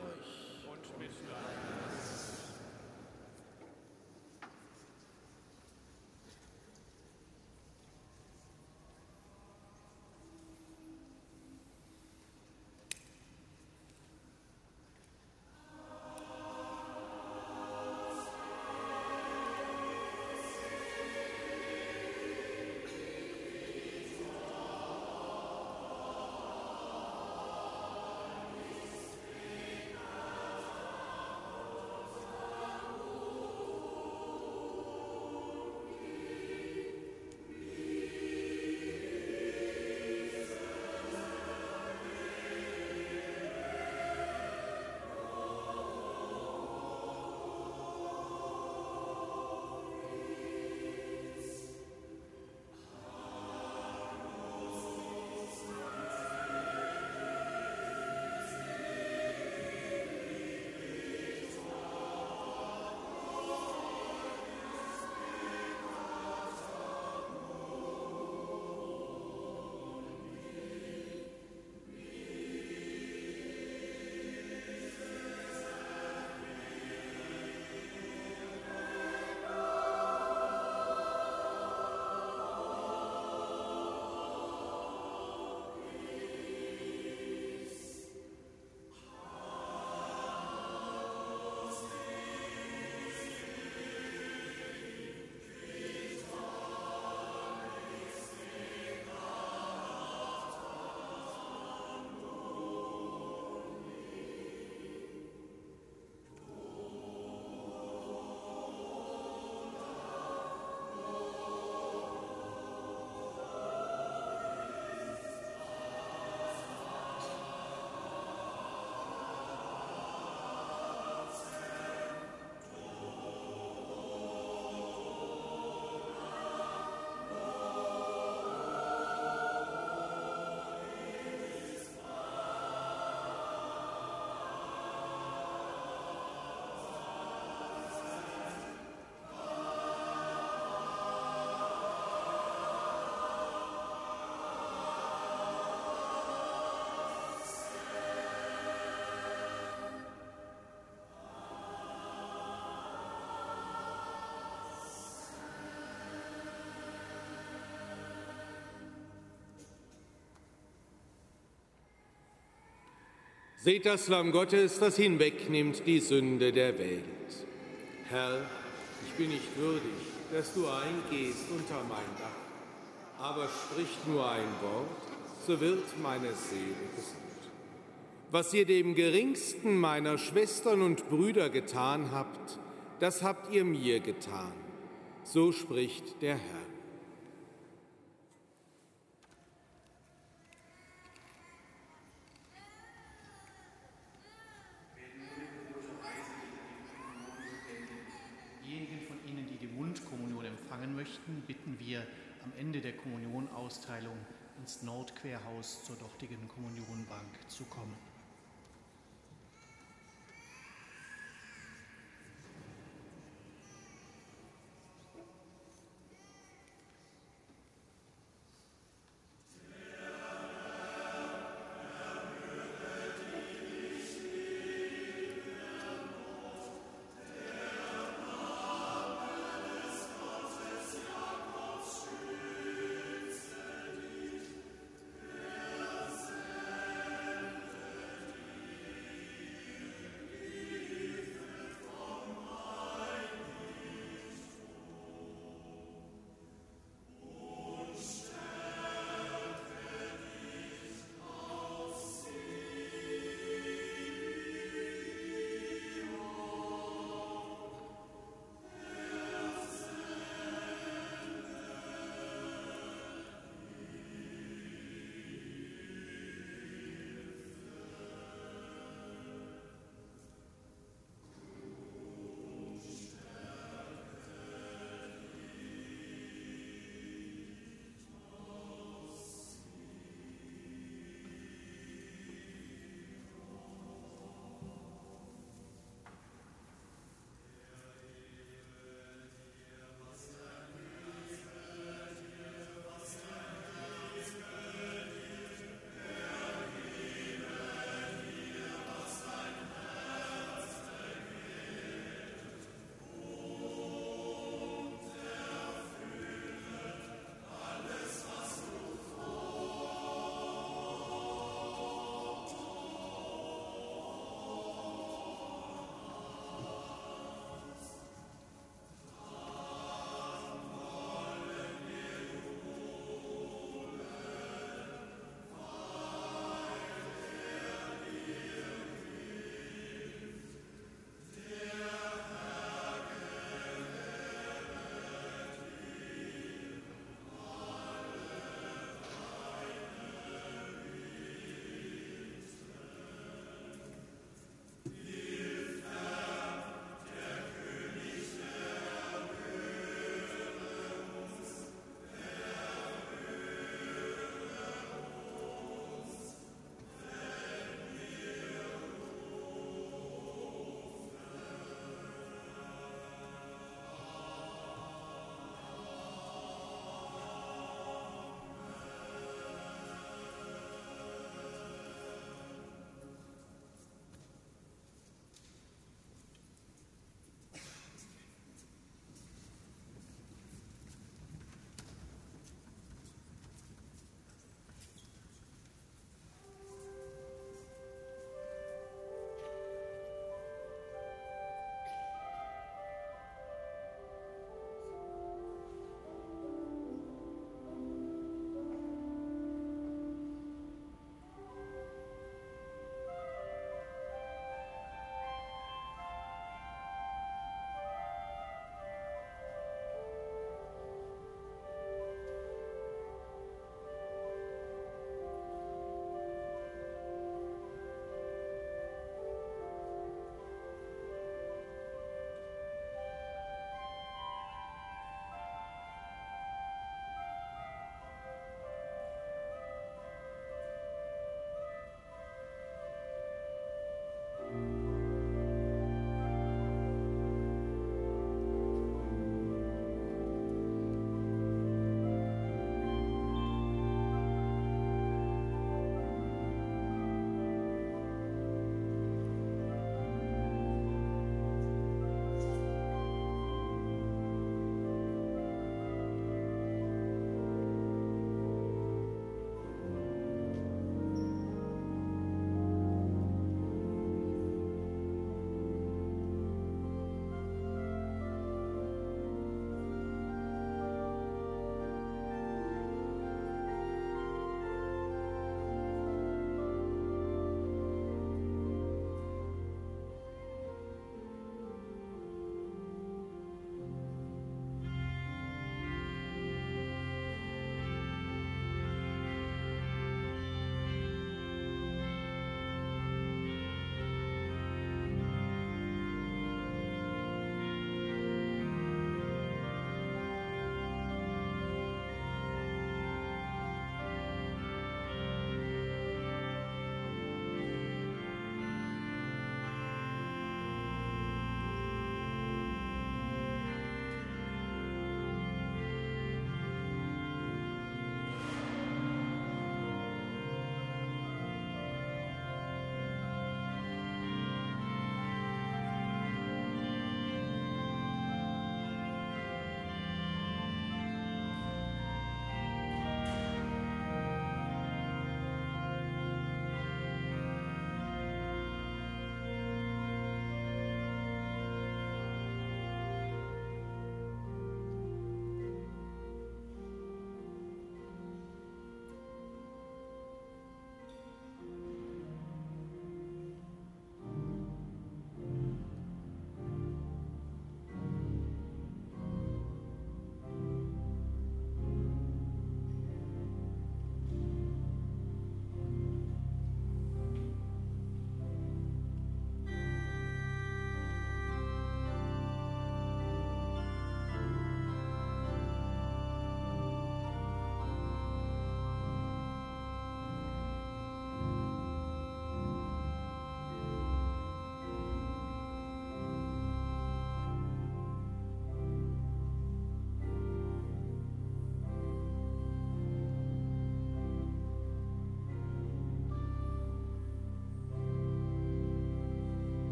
Seht das Lamm Gottes, das hinwegnimmt die Sünde der Welt. Herr, ich bin nicht würdig, dass du eingehst unter mein Dach, aber sprich nur ein Wort, so wird meine Seele gesund. Was ihr dem geringsten meiner Schwestern und Brüder getan habt, das habt ihr mir getan. So spricht der Herr. möchten, bitten wir am Ende der Kommunionausteilung ins Nordquerhaus zur dortigen Kommunionbank zu kommen.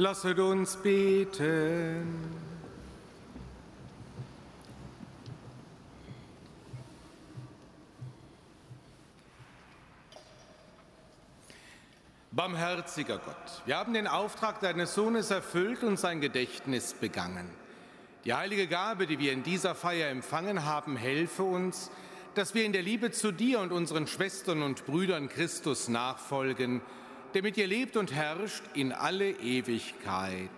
Lasset uns beten. Barmherziger Gott, wir haben den Auftrag deines Sohnes erfüllt und sein Gedächtnis begangen. Die heilige Gabe, die wir in dieser Feier empfangen haben, helfe uns, dass wir in der Liebe zu dir und unseren Schwestern und Brüdern Christus nachfolgen, der mit dir lebt und herrscht in alle Ewigkeit.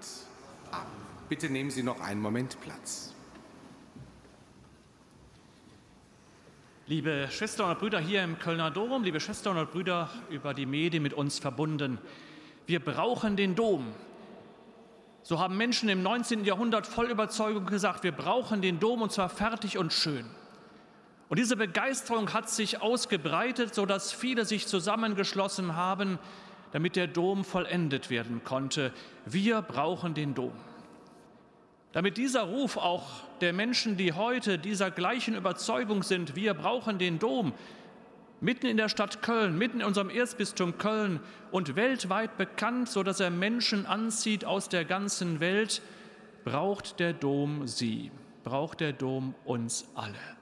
Amen. Bitte nehmen Sie noch einen Moment Platz. Liebe Schwestern und Brüder hier im Kölner Dom, liebe Schwestern und Brüder über die Medien mit uns verbunden, wir brauchen den Dom. So haben Menschen im 19. Jahrhundert voll Überzeugung gesagt, wir brauchen den Dom und zwar fertig und schön. Und diese Begeisterung hat sich ausgebreitet, sodass viele sich zusammengeschlossen haben, damit der Dom vollendet werden konnte. Wir brauchen den Dom. Damit dieser Ruf auch der Menschen, die heute dieser gleichen Überzeugung sind, wir brauchen den Dom, mitten in der Stadt Köln, mitten in unserem Erzbistum Köln und weltweit bekannt, sodass er Menschen anzieht aus der ganzen Welt, braucht der Dom sie, braucht der Dom uns alle.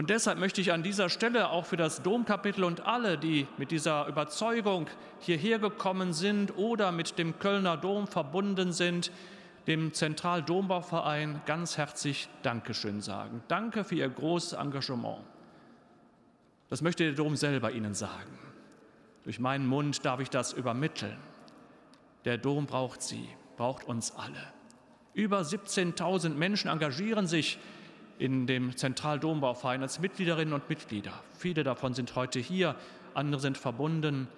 Und deshalb möchte ich an dieser Stelle auch für das Domkapitel und alle, die mit dieser Überzeugung hierher gekommen sind oder mit dem Kölner Dom verbunden sind, dem Zentraldombauverein ganz herzlich Dankeschön sagen. Danke für Ihr großes Engagement. Das möchte der Dom selber Ihnen sagen. Durch meinen Mund darf ich das übermitteln. Der Dom braucht Sie, braucht uns alle. Über 17.000 Menschen engagieren sich in dem Zentraldombauverein als Mitgliederinnen und Mitglieder. Viele davon sind heute hier, andere sind verbunden.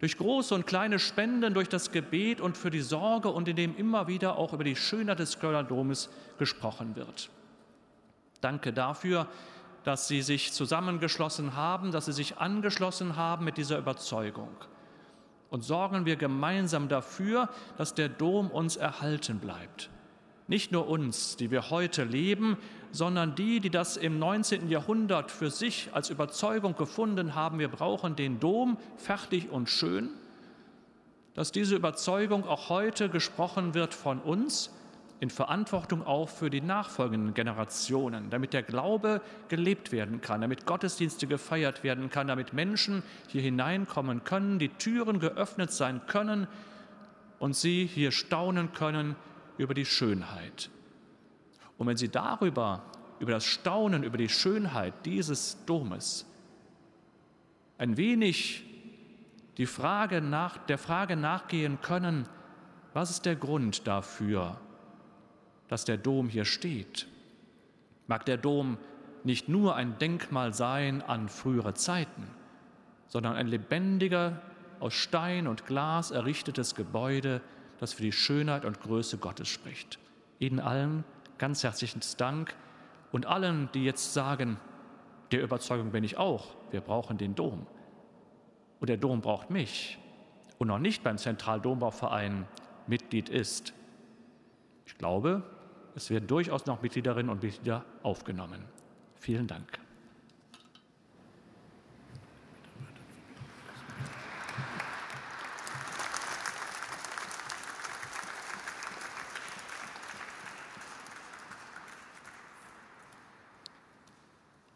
Durch große und kleine Spenden, durch das Gebet und für die Sorge und in dem immer wieder auch über die Schönheit des Kölner Domes gesprochen wird. Danke dafür, dass Sie sich zusammengeschlossen haben, dass Sie sich angeschlossen haben mit dieser Überzeugung. Und sorgen wir gemeinsam dafür, dass der Dom uns erhalten bleibt. Nicht nur uns, die wir heute leben, sondern die, die das im 19. Jahrhundert für sich als Überzeugung gefunden haben, wir brauchen den Dom fertig und schön, dass diese Überzeugung auch heute gesprochen wird von uns, in Verantwortung auch für die nachfolgenden Generationen, damit der Glaube gelebt werden kann, damit Gottesdienste gefeiert werden kann, damit Menschen hier hineinkommen können, die Türen geöffnet sein können und sie hier staunen können über die Schönheit und wenn Sie darüber, über das Staunen, über die Schönheit dieses Domes ein wenig die Frage nach, der Frage nachgehen können, was ist der Grund dafür, dass der Dom hier steht? Mag der Dom nicht nur ein Denkmal sein an frühere Zeiten, sondern ein lebendiger, aus Stein und Glas errichtetes Gebäude, das für die Schönheit und Größe Gottes spricht. Ihnen allen ganz herzlichen Dank und allen, die jetzt sagen, der Überzeugung bin ich auch, wir brauchen den Dom. Und der Dom braucht mich und noch nicht beim Zentraldombauverein Mitglied ist. Ich glaube, es werden durchaus noch Mitgliederinnen und Mitglieder aufgenommen. Vielen Dank.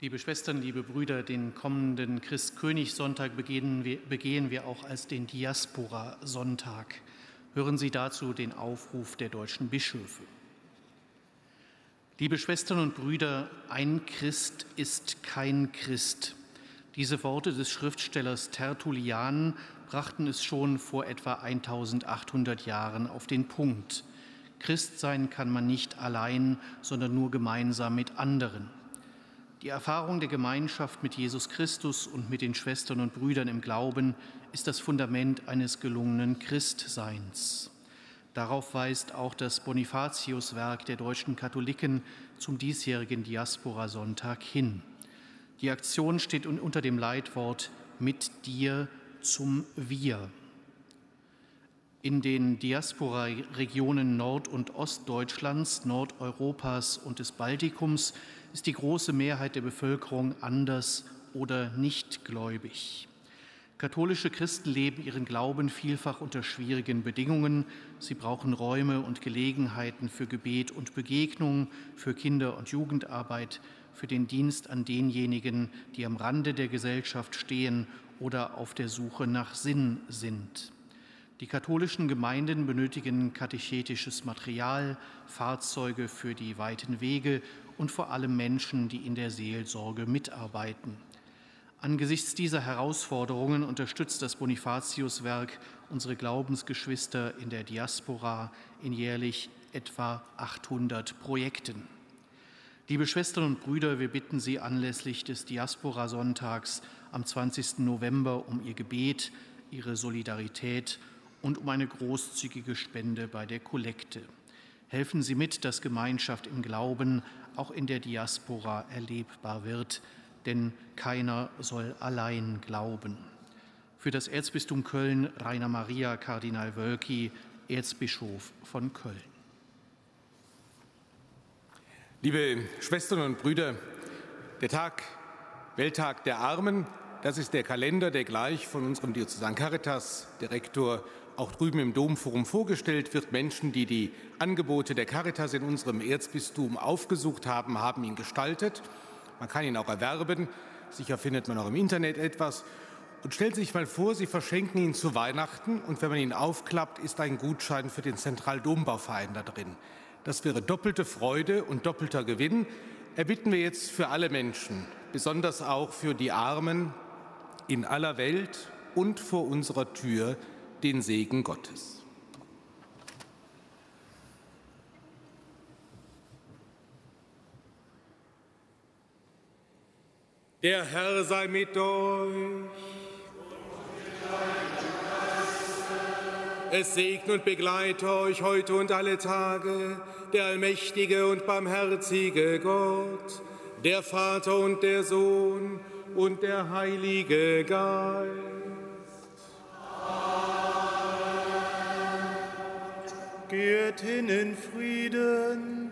Liebe Schwestern, liebe Brüder, den kommenden Christkönigssonntag begehen wir, begehen wir auch als den Diaspora-Sonntag. Hören Sie dazu den Aufruf der deutschen Bischöfe. Liebe Schwestern und Brüder, ein Christ ist kein Christ. Diese Worte des Schriftstellers Tertullian brachten es schon vor etwa 1800 Jahren auf den Punkt. Christ sein kann man nicht allein, sondern nur gemeinsam mit anderen. Die Erfahrung der Gemeinschaft mit Jesus Christus und mit den Schwestern und Brüdern im Glauben ist das Fundament eines gelungenen Christseins. Darauf weist auch das Bonifatiuswerk der deutschen Katholiken zum diesjährigen Diaspora-Sonntag hin. Die Aktion steht unter dem Leitwort Mit dir zum Wir. In den Diaspora-Regionen Nord- und Ostdeutschlands, Nordeuropas und des Baltikums ist die große Mehrheit der Bevölkerung anders oder nicht gläubig. Katholische Christen leben ihren Glauben vielfach unter schwierigen Bedingungen. Sie brauchen Räume und Gelegenheiten für Gebet und Begegnung, für Kinder- und Jugendarbeit, für den Dienst an denjenigen, die am Rande der Gesellschaft stehen oder auf der Suche nach Sinn sind. Die katholischen Gemeinden benötigen katechetisches Material, Fahrzeuge für die weiten Wege und vor allem Menschen, die in der Seelsorge mitarbeiten. Angesichts dieser Herausforderungen unterstützt das Bonifatiuswerk unsere Glaubensgeschwister in der Diaspora in jährlich etwa 800 Projekten. Liebe Schwestern und Brüder, wir bitten Sie anlässlich des Diaspora-Sonntags am 20. November um Ihr Gebet, Ihre Solidarität und um eine großzügige Spende bei der Kollekte. Helfen Sie mit, dass Gemeinschaft im Glauben auch in der Diaspora erlebbar wird denn keiner soll allein glauben. Für das Erzbistum Köln Rainer Maria Kardinal Wölki, Erzbischof von Köln. Liebe Schwestern und Brüder, der Tag, Welttag der Armen, das ist der Kalender, der gleich von unserem Diözesan Caritas Direktor auch drüben im Domforum vorgestellt wird. Menschen, die die Angebote der Caritas in unserem Erzbistum aufgesucht haben, haben ihn gestaltet. Man kann ihn auch erwerben. Sicher findet man auch im Internet etwas. Und stellen Sie sich mal vor, Sie verschenken ihn zu Weihnachten und wenn man ihn aufklappt, ist ein Gutschein für den Zentraldombauverein da drin. Das wäre doppelte Freude und doppelter Gewinn. Erbitten wir jetzt für alle Menschen, besonders auch für die Armen in aller Welt und vor unserer Tür, den Segen Gottes. Der Herr sei mit euch. Es segne und begleite euch heute und alle Tage der allmächtige und barmherzige Gott, der Vater und der Sohn und der Heilige Geist. Geht hin in Frieden.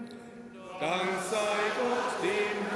Dank sei Gott, dem